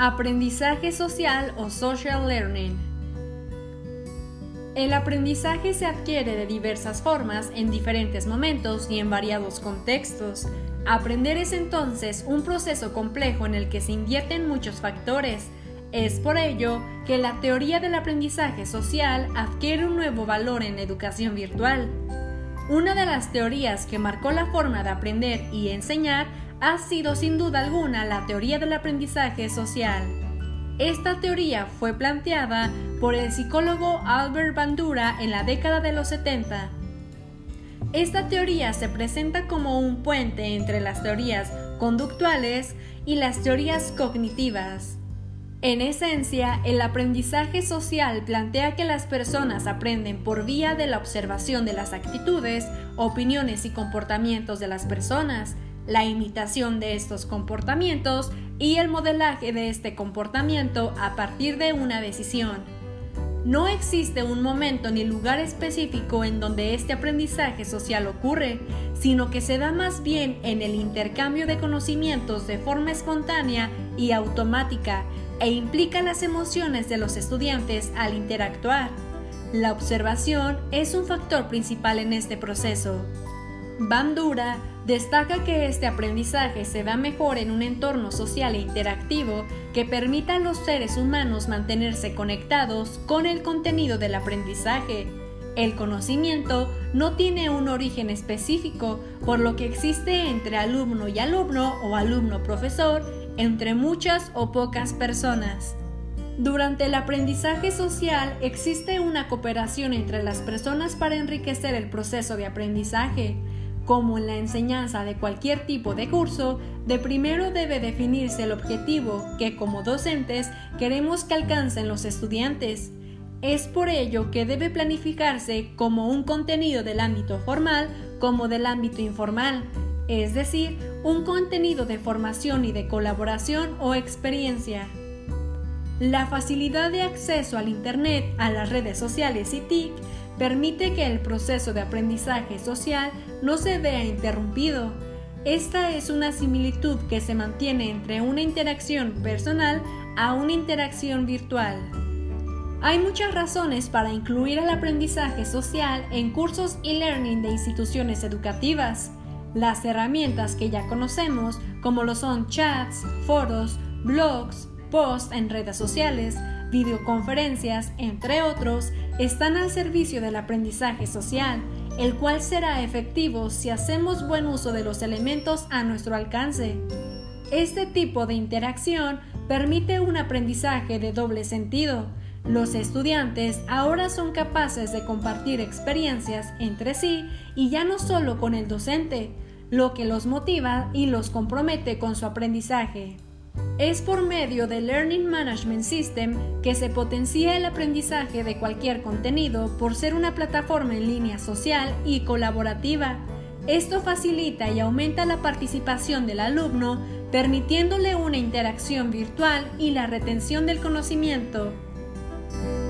Aprendizaje social o social learning. El aprendizaje se adquiere de diversas formas en diferentes momentos y en variados contextos. Aprender es entonces un proceso complejo en el que se invierten muchos factores. Es por ello que la teoría del aprendizaje social adquiere un nuevo valor en la educación virtual. Una de las teorías que marcó la forma de aprender y enseñar ha sido sin duda alguna la teoría del aprendizaje social. Esta teoría fue planteada por el psicólogo Albert Bandura en la década de los 70. Esta teoría se presenta como un puente entre las teorías conductuales y las teorías cognitivas. En esencia, el aprendizaje social plantea que las personas aprenden por vía de la observación de las actitudes, opiniones y comportamientos de las personas, la imitación de estos comportamientos y el modelaje de este comportamiento a partir de una decisión. No existe un momento ni lugar específico en donde este aprendizaje social ocurre, sino que se da más bien en el intercambio de conocimientos de forma espontánea y automática e implica las emociones de los estudiantes al interactuar. La observación es un factor principal en este proceso. Bandura destaca que este aprendizaje se da mejor en un entorno social e interactivo que permita a los seres humanos mantenerse conectados con el contenido del aprendizaje. El conocimiento no tiene un origen específico, por lo que existe entre alumno y alumno o alumno-profesor, entre muchas o pocas personas. Durante el aprendizaje social existe una cooperación entre las personas para enriquecer el proceso de aprendizaje. Como en la enseñanza de cualquier tipo de curso, de primero debe definirse el objetivo que como docentes queremos que alcancen los estudiantes. Es por ello que debe planificarse como un contenido del ámbito formal como del ámbito informal, es decir, un contenido de formación y de colaboración o experiencia. La facilidad de acceso al Internet, a las redes sociales y TIC permite que el proceso de aprendizaje social no se vea interrumpido. Esta es una similitud que se mantiene entre una interacción personal a una interacción virtual. Hay muchas razones para incluir el aprendizaje social en cursos e-learning de instituciones educativas. Las herramientas que ya conocemos, como lo son chats, foros, blogs, posts en redes sociales, videoconferencias, entre otros, están al servicio del aprendizaje social, el cual será efectivo si hacemos buen uso de los elementos a nuestro alcance. Este tipo de interacción permite un aprendizaje de doble sentido. Los estudiantes ahora son capaces de compartir experiencias entre sí y ya no solo con el docente, lo que los motiva y los compromete con su aprendizaje. Es por medio del Learning Management System que se potencia el aprendizaje de cualquier contenido por ser una plataforma en línea social y colaborativa. Esto facilita y aumenta la participación del alumno, permitiéndole una interacción virtual y la retención del conocimiento. thank you